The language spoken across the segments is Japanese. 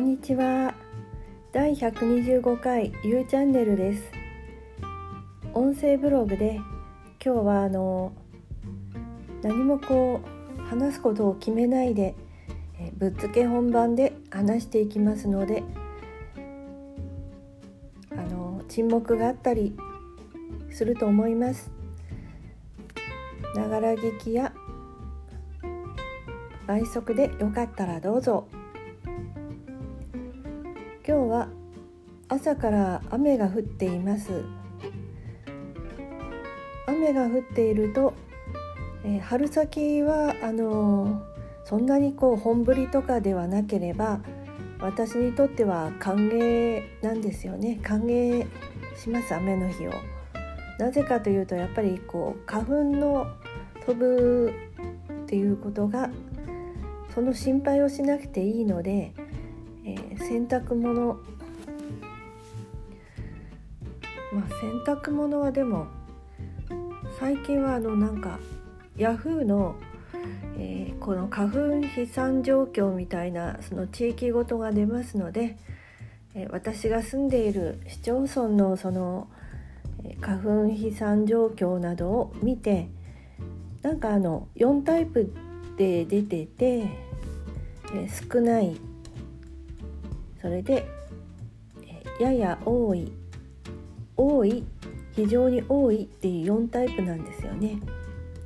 んにちは。第125回 U チャンネルです。音声ブログで今日はあの何もこう話すことを決めないでえぶっつけ本番で話していきますのであの沈黙があったりすると思います。ながら聞きや倍速でよかったらどうぞ。今日は朝から雨が降っています。雨が降っていると、えー、春先はあのー、そんなにこう本降りとかではなければ私にとっては歓迎なんですよね。歓迎します雨の日を。なぜかというとやっぱりこう花粉の飛ぶっていうことがその心配をしなくていいので、えー、洗濯物。まあ洗濯物はでも最近はあのなんかヤフーの、えー、この花粉飛散状況みたいなその地域ごとが出ますので、えー、私が住んでいる市町村のその花粉飛散状況などを見てなんかあの4タイプで出てて、え少ないそれで、えやや多い多い非常に多いっていう4タイプなんですよね。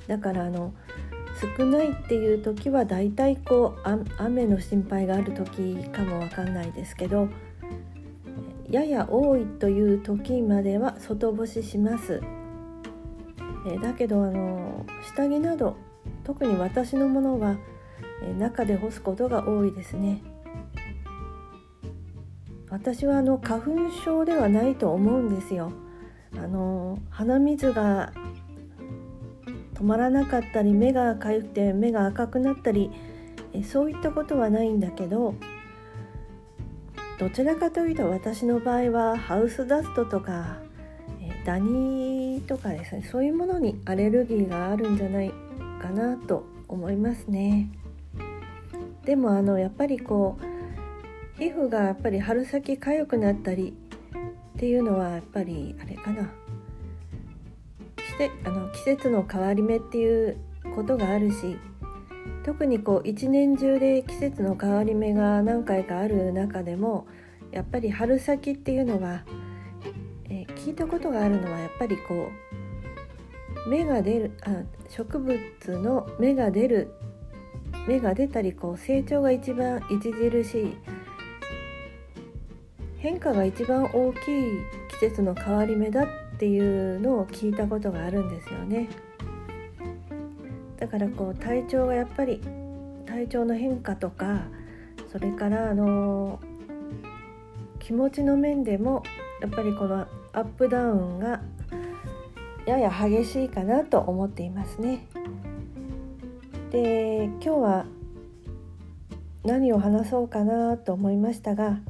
だからあの少ないっていう時はだいたいこう雨の心配がある時かもわかんないですけどやや多いという時までは外干しします。えだけどあの下着など特に私のものは、え中で干すことが多いですね。私はあの花粉症ではないと思うんですよ。あの鼻水が止まらなかったり目がかゆくて目が赤くなったりえそういったことはないんだけどどちらかというと私の場合はハウスダストとかダニとかですねそういうものにアレルギーがあるんじゃないかなと思いますね。でもあのやっぱりこう皮膚がやっぱり春先痒くなったりっていうのはやっぱりあれかな。してあの季節の変わり目っていうことがあるし特にこう一年中で季節の変わり目が何回かある中でもやっぱり春先っていうのはえ聞いたことがあるのはやっぱりこう芽が出るあ植物の芽が出る芽が出たりこう成長が一番著しい変化が一番大きい季節の変わり目だっていうのを聞いたことがあるんですよねだからこう体調がやっぱり体調の変化とかそれからあの気持ちの面でもやっぱりこのアップダウンがやや激しいかなと思っていますね。で今日は何を話そうかなと思いましたが、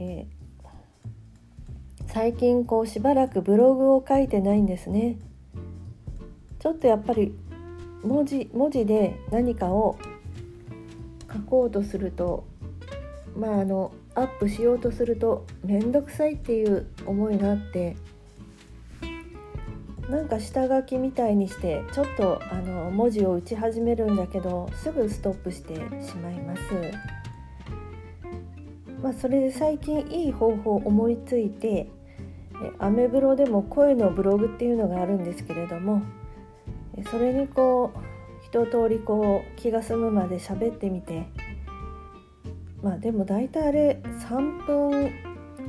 えー、最近こうしばらくブログを書いてないんですね。ちょっとやっぱり文字文字で何かを書こうとするとまああのアップしようとすると面倒くさいっていう思いがあってなんか下書きみたいにしてちょっとあの文字を打ち始めるんだけどすぐストップしてしまいます。まあ、それで最近いい方法を思いついてアメブロでも声のブログっていうのがあるんですけれどもそれにこう一通りこう気が済むまで喋ってみてまあでも大体あれ3分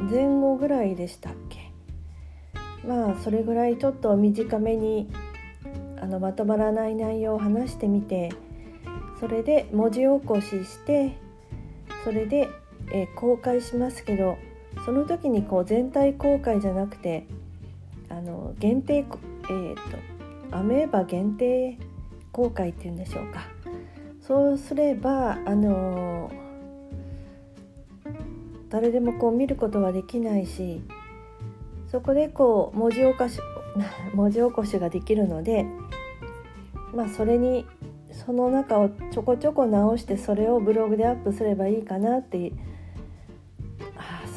前後ぐらいでしたっけ？まあそれぐらいちょっと短めにあのまとまらない内容を話してみてそれで文字起こししてそれで、えー、公開しますけどその時にこう全体公開じゃなくてあの限定えっ、ー、とアメーバ限定公開っていうんでしょうか。そうすればあのー誰でもこう見ることはできないしそこでこう文字起こし 文字起こしができるのでまあそれにその中をちょこちょこ直してそれをブログでアップすればいいかなって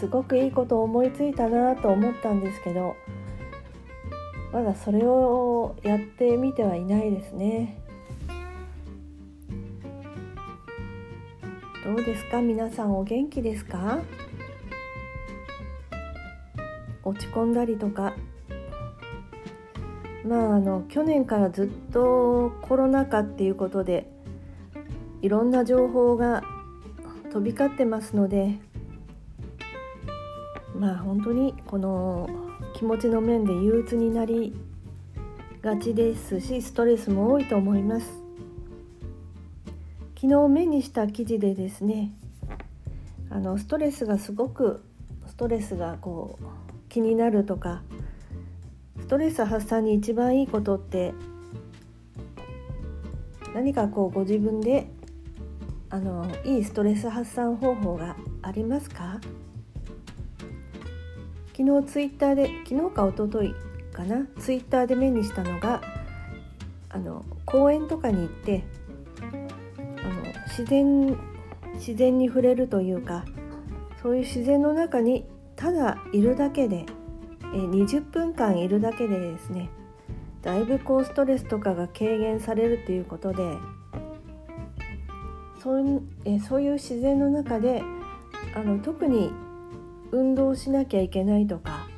すごくいいことを思いついたなと思ったんですけどまだそれをやってみてはいないですね。どうですか？皆さんお元気ですか？落ち込んだりとか。まああの去年からずっとコロナ禍っていうことでいろんな情報が飛び交ってますのでまあ本当にこの気持ちの面で憂鬱になりがちですしストレスも多いと思います。昨日目にした記事でですねあのストレスがすごくストレスがこう気になるとかストレス発散に一番いいことって何かこうご自分であのいいストレス発散方法がありますか？昨日ツイッターで昨日か一昨日かなツイッターで目にしたのがあの公園とかに行ってあの自然自然に触れるというかそういう自然の中にただいるだけでえ20分間いるだけでですねだいぶこうストレスとかが軽減されるということでそうえそういう自然の中であの特に運動しなきゃいけないとか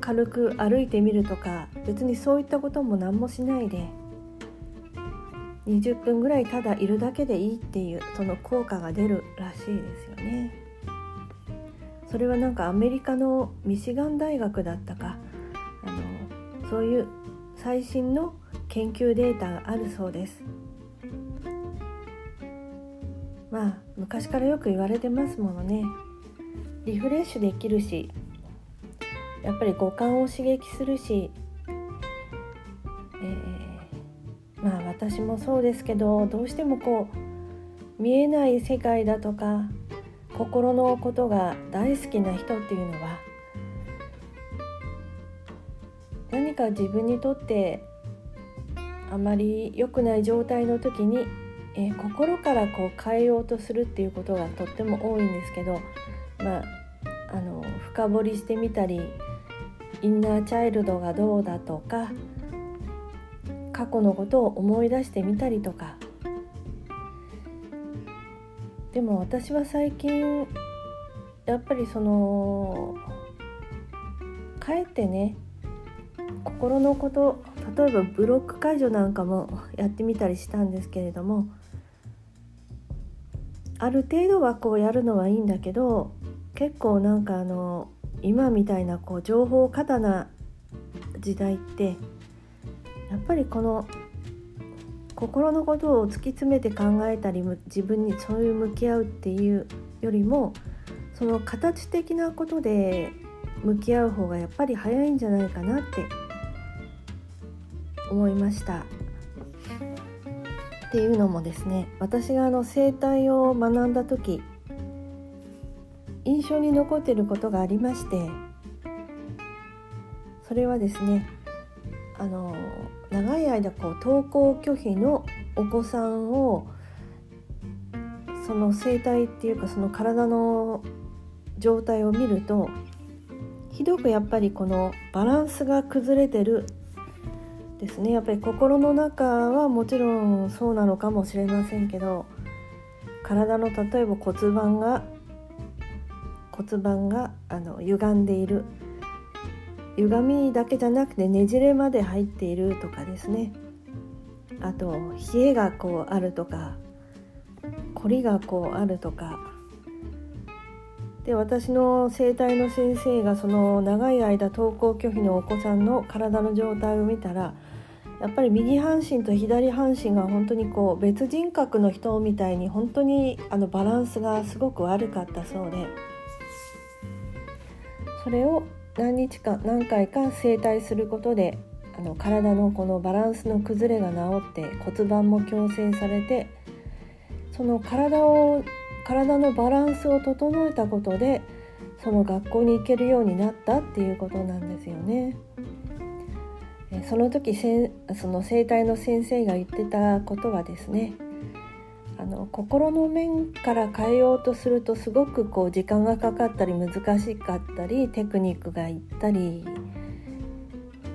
軽く歩いてみるとか別にそういったことも何もしないで20分ぐらいただいるだけでいいっていうその効果が出るらしいですよね。それはなんかアメリカのミシガン大学だったかあのそういう最新の研究データがあるそうです。まあ昔からよく言われてますものねリフレッシュできるしやっぱり五感を刺激するし、えー、まあ私もそうですけどどうしてもこう見えない世界だとか心のことが大好きな人っていうのは何か自分にとってあまり良くない状態の時に、えー、心からこう変えようとするっていうことがとっても多いんですけど、まあ、あの深掘りしてみたりインナーチャイルドがどうだとか過去のことを思い出してみたりとか。でも私は最近やっぱりそのかえってね心のこと例えばブロック解除なんかもやってみたりしたんですけれどもある程度はこうやるのはいいんだけど結構なんかあの今みたいなこう情報過多な時代ってやっぱりこの心のことを突き詰めて考えたり自分にそういう向き合うっていうよりもその形的なことで向き合う方がやっぱり早いんじゃないかなって思いました。っていうのもですね私があの生態を学んだ時印象に残っていることがありましてそれはですねあの長い間こう登校拒否のお子さんをその生態っていうかその体の状態を見るとひどくやっぱりこのバランスが崩れてるですね。やっぱり心の中はもちろんそうなのかもしれませんけど体の例えば骨盤が骨盤があの歪んでいる。歪みだけじゃなくてねじれまで入っているとかですね。あと冷えがこうあるとか凝りがこうあるとか。で私の整体の先生がその長い間登校拒否のお子さんの体の状態を見たらやっぱり右半身と左半身が本当にこう別人格の人みたいに本当にあのバランスがすごく悪かったそうで。それを何日か何回か整体することであの体のこのバランスの崩れが治って骨盤も矯正されてその体を体のバランスを整えたことでその学校に行けるようになったっていうことなんですよね。その時せその整体の先生が言ってたことはですねあの心の面から変えようとするとすごくこう時間がかかったり難しかったりテクニックがいったり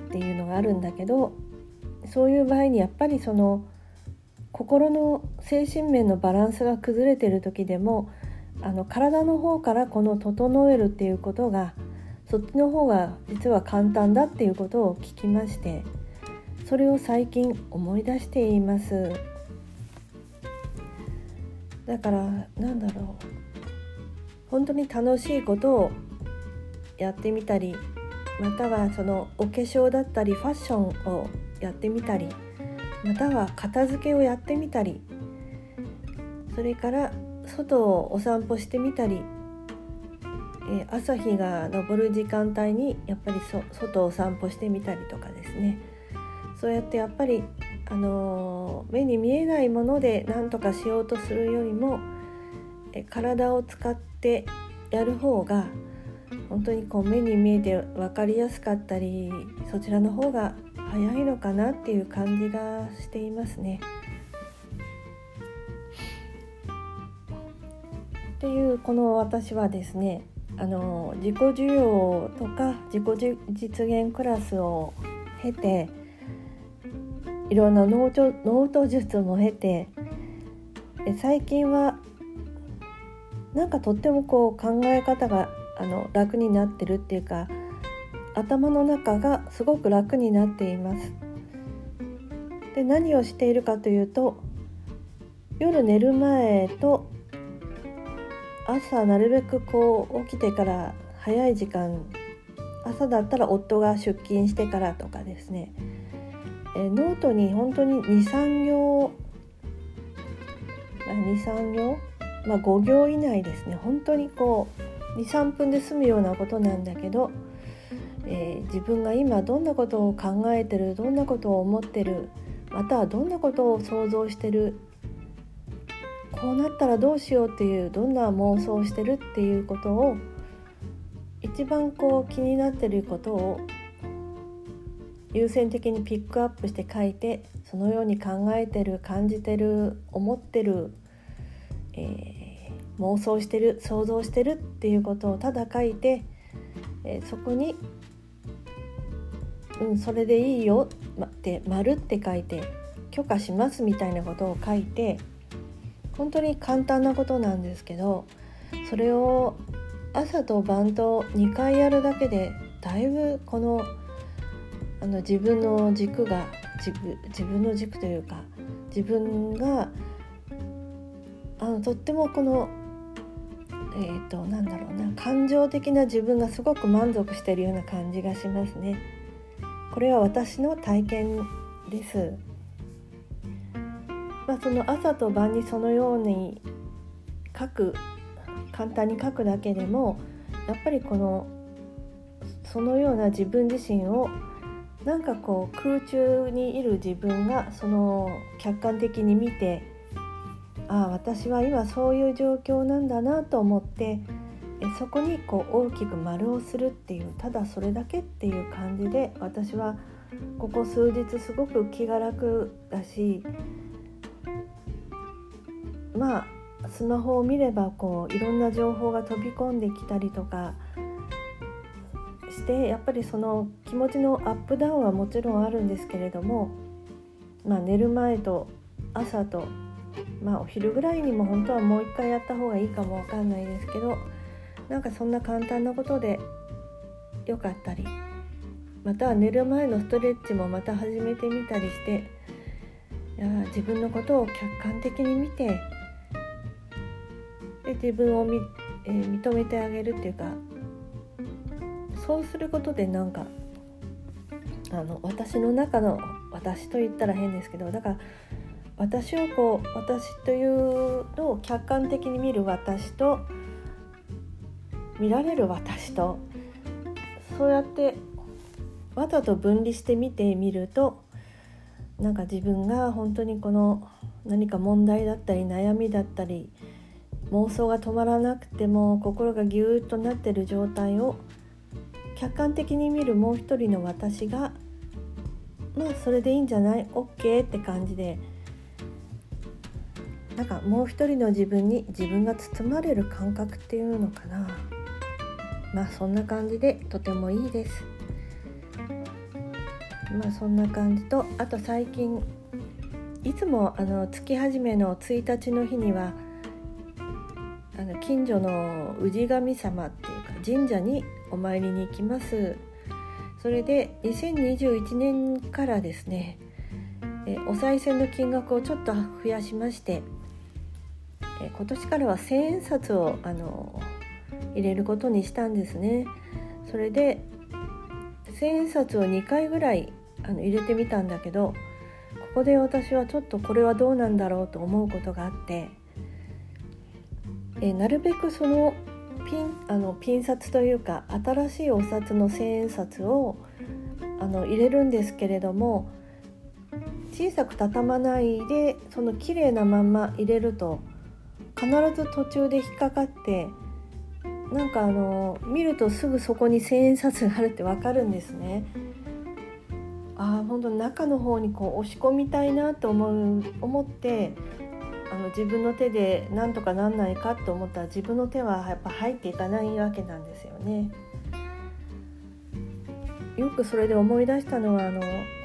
っていうのがあるんだけどそういう場合にやっぱりその心の精神面のバランスが崩れてる時でもあの体の方からこの整えるっていうことがそっちの方が実は簡単だっていうことを聞きましてそれを最近思い出しています。だからなんだろう。本当に楽しいことをやってみたりまたはそのお化粧だったりファッションをやってみたりまたは片付けをやってみたりそれから外をお散歩してみたり、え、朝日が昇る時間帯にやっぱり外を散歩してみたりとかですね。そうやってやっぱり、あの、目に見えないもので何とかしようとするよりも、体を使ってやる方が本当にこう目に見えて分かりやすかったりそちらの方が早いのかなっていう感じがしていますね。っていうこの私はですねあの自己需要とか自己実現クラスを経ていろんなノート術も経て最近はなんかとってもこう考え方があの楽になってるっていうか頭の中がすごく楽になっています。で何をしているかというと夜寝る前と朝なるべくこう起きてから早い時間朝だったら夫が出勤してからとかですねえノートに本当に23行23行、まあ、5行以内ですね。本当にこう23分で済むようなことなんだけど、えー、自分が今どんなことを考えてるどんなことを思ってるまたはどんなことを想像してるこうなったらどうしようっていうどんな妄想をしてるっていうことを一番こう気になってることを優先的にピックアップして書いてそのように考えてる感じてる思ってる、えー、妄想してる想像してるっていうことをただ書いて、えー、そこに「うんそれでいいよ」って「丸って書いて「許可します」みたいなことを書いて本当に簡単なことなんですけどそれを朝と晩と2回やるだけでだいぶこのあの自分の軸が自自分の軸というか自分があのとってもこのえーと、となんだろうな感情的な自分がすごく満足しているような感じがしますね。これは私の体験です。まあ、その朝と晩にそのように書く簡単に書くだけでもやっぱりこのそのような自分自身をなんかこう空中にいる自分がその客観的に見てああ私は今そういう状況なんだなと思ってそこにこう大きく丸をするっていうただそれだけっていう感じで私はここ数日すごく気が楽だしまあスマホを見ればこういろんな情報が飛び込んできたりとかしてやっぱりその気持ちのアップダウンはもちろんあるんですけれども、まあ、寝る前と朝と、まあ、お昼ぐらいにも本当はもう一回やった方がいいかもわかんないですけどなんかそんな簡単なことでよかったりまたは寝る前のストレッチもまた始めてみたりしていや自分のことを客観的に見てで自分をみ、えー、認めてあげるっていうかそうすることでなんかあの私の中の私と言ったら変ですけどだから私をこう私というのを客観的に見る私と見られる私とそうやってわざと分離して見てみるとなんか自分が本当にこの何か問題だったり悩みだったり妄想が止まらなくても心がぎゅーっとなってる状態を客観的に見るもう一人の私がまあそれでいいんじゃない ?OK って感じでなんかもう一人の自分に自分が包まれる感覚っていうのかなまあそんな感じでとてもいいですまあそんな感じとあと最近いつもあの月始めの1日の日にはあの近所の氏神様っていうか神社にお参りに行きます。それで2021年からですねえお賽銭の金額をちょっと増やしましてえ今年からは1,000円札をあの入れることにしたんですね。それで1,000円札を2回ぐらいあの入れてみたんだけどここで私はちょっとこれはどうなんだろうと思うことがあってえなるべくそのピンあのピン札というか新しいお札の千円札をあの入れるんですけれども小さく畳まないでその綺麗なまんま入れると必ず途中で引っかかってなんかあの見るとすぐそこに千円札があるってわかるんですね。ああ本当中の方にこう押し込みたいなと思う思ってあの自分の手でなんとかなんないかと思ったら自分の手はやっぱ入っていかないわけなんですよね。よくそれで思い出したのはあの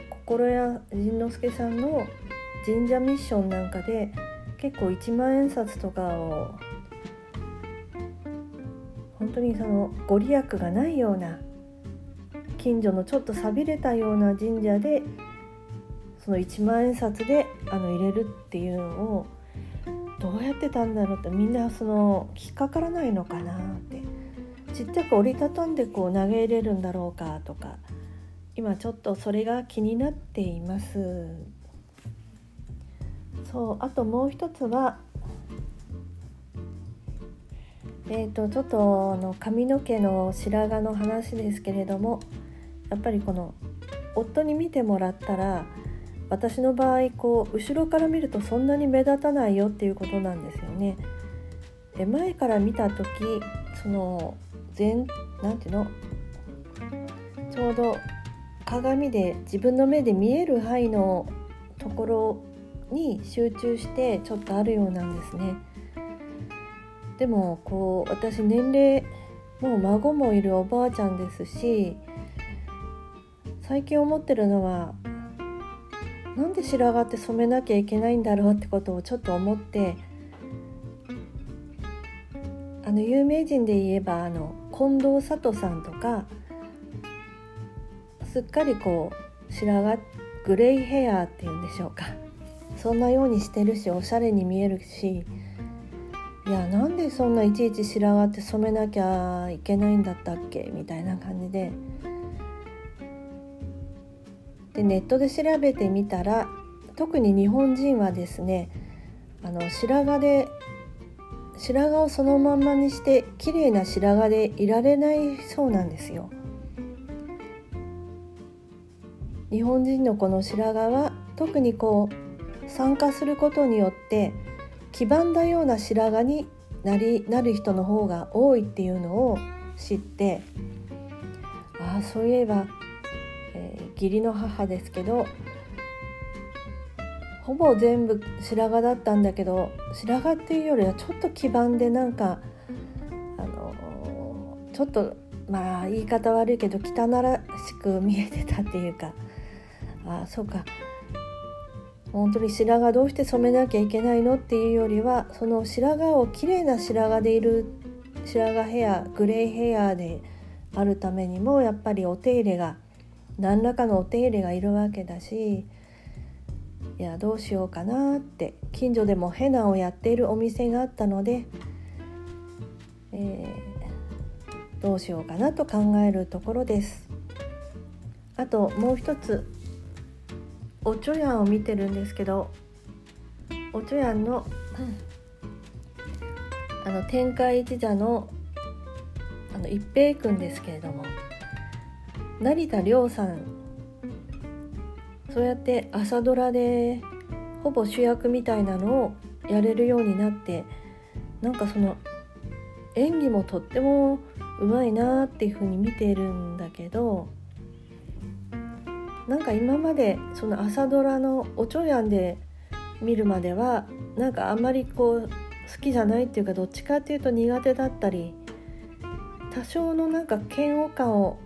心屋仁之助さんの神社ミッションなんかで結構一万円札とかを本当にそのご利益がないような近所のちょっと寂れたような神社でその一万円札であの入れるっていうのをどうやってたんだろうってみんなその引っかからないのかなって。ちっちゃく折りたたんでこう投げ入れるんだろうかとか今ちょっとそれが気になっています。そうあともう一つはえーと、ちょっとあの髪の毛の白髪の話ですけれどもやっぱりこの夫に見てもらったら私の場合こう後ろから見るとそんなに目立たないよっていうことなんですよね。で前から見た時その全なんていうの？ちょうど鏡で自分の目で見える範囲のところに集中してちょっとあるようなんですね。でもこう私年齢もう孫もいるおばあちゃんですし最近思ってるのはなんで白髪って染めなきゃいけないんだろうってことをちょっと思ってあの有名人で言えばあの近藤佐藤さんとかすっかりこう白髪グレイヘアっていうんでしょうか。そんなようにしてるしおしゃれに見えるしいやなんでそんないちいち白髪って染めなきゃいけないんだったっけ？みたいな感じででネットで調べてみたら特に日本人はですねあの白髪で白髪をそのまんまにして綺麗な白髪でいられないそうなんですよ。日本人のこの白髪は特にこう酸化することによって黄ばんだような白髪になりなる人の方が多いっていうのを知ってああそういえば義理の母ですけどほぼ全部白髪だったんだけど白髪っていうよりはちょっと黄ばんでなんかあのちょっとまあ言い方悪いけど汚らしく見えてたっていうか。ああそうか。本当に白髪どうして染めなきゃいけないのっていうよりはその白髪をきれいな白髪でいる白髪ヘアグレイヘアであるためにもやっぱりお手入れが何らかのお手入れがいるわけだしいやどうしようかなって近所でもヘナをやっているお店があったので、えー、どうしようかなと考えるところです。あともう一つおちょやんを見てるんですけどおちょやんの、あの天海一座のあの一平君ですけれども。成田凌さんそうやって朝ドラでほぼ主役みたいなのをやれるようになってなんかその演技もとってもうまいなっていうふうに見てるんだけどなんか今までその朝ドラのおちょやんで見るまではなんかあんまりこう好きじゃないっていうかどっちかっていうと苦手だったり多少のなんか嫌悪感を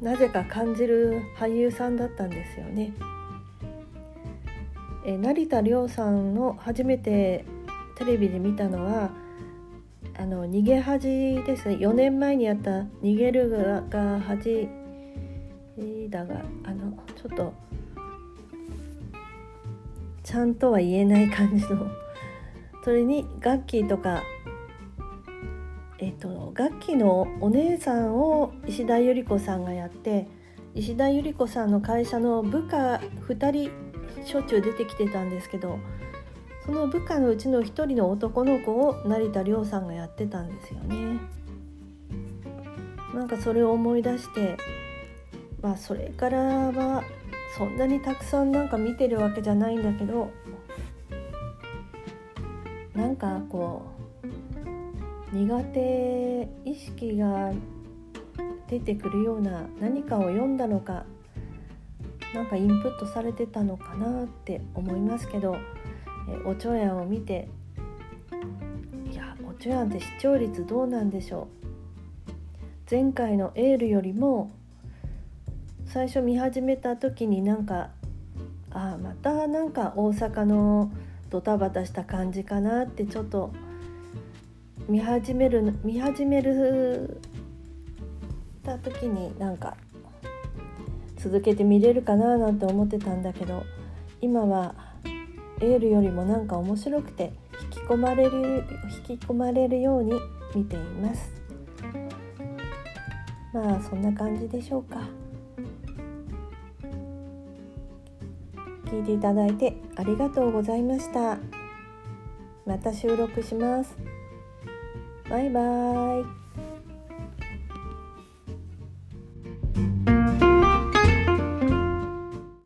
なぜか感じる俳優さんだったんですよね。え成田凌さんの初めてテレビで見たのはあの逃げ恥ですね4年前にやった「逃げるが恥だが」あのちょっとちゃんとは言えない感じのそれにガッキーとかえっとガッキーのお姉さんを石田ゆり子さんがやって石田ゆり子さんの会社の部下2人しょっちゅう出てきてたんですけどその部下のうちの1人の男の子を成田凌さんがやってたんですよね。なんかそれを思い出してまあそれからはそんなにたくさんなんか見てるわけじゃないんだけどなんかこう苦手意識が出てくるような何かを読んだのかなんかインプットされてたのかなって思いますけどえおちょやんを見ていやおちょやんって視聴率どうなんでしょう。前回のエールよりも最初見始めた時になんかあまたなんか大阪のドタバタした感じかなってちょっと見始める見始めるた時になんか続けて見れるかななんて思ってたんだけど今はエールよりもなんか面白くて引き込まれる引き込まれるように見ています。まあそんな感じでしょうか。聞いていただいてありがとうございました。また収録します。バイバーイ